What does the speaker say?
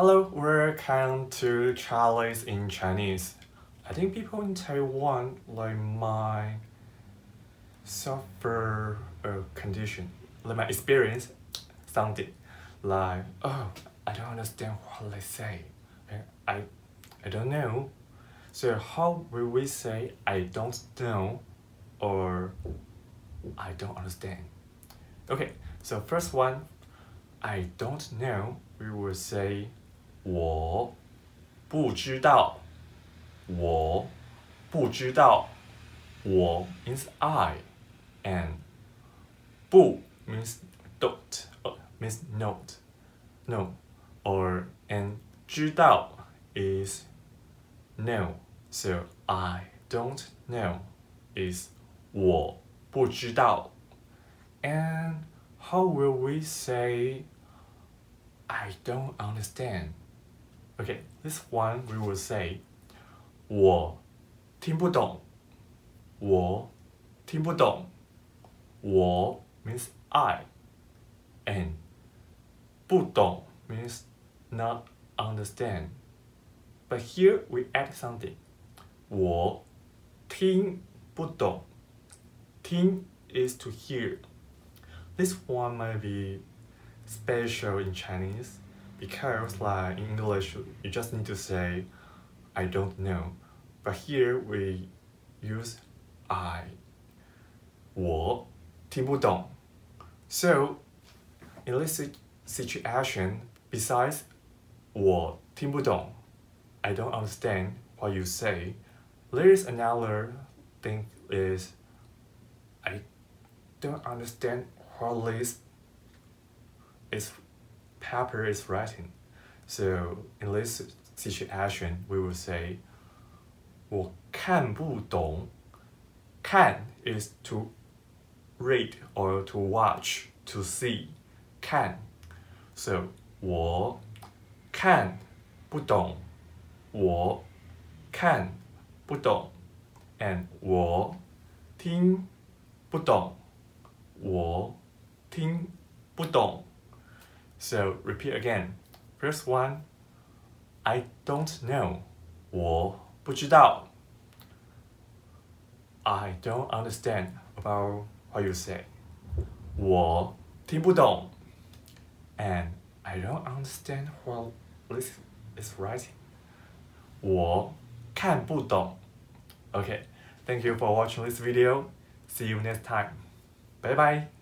Hello, welcome to Charlie's in Chinese. I think people in Taiwan like my suffer uh, a condition, like my experience sounded like, oh, I don't understand what they say. I, I don't know. So how will we say I don't know or I don't understand? Okay, so first one, I don't know, we will say 我不知道，我不知道，我 means I and 不 means don't uh, means not no or and 知道 is know so I don't know is 我不知道。And how will we say I don't understand? Okay, this one we will say 我听不懂我听不懂我 means I and 不懂 means not understand but here we add something 我听不懂听 is to hear this one might be special in Chinese because like in English you just need to say I don't know but here we use I 我听不懂 so in this situation besides 我听不懂 I don't understand what you say there is another thing is I don't understand what this is Pepper is writing. So in this situation, we will say 我看不懂. Can is to read or to watch, to see. Can. So 我看不懂.我看不懂. And 我听不懂.我听不懂. So repeat again. First one, I don't know. 我不知道. I don't understand about what you say. 我听不懂. And I don't understand what this is writing. 我看不懂. Okay, thank you for watching this video. See you next time. Bye bye.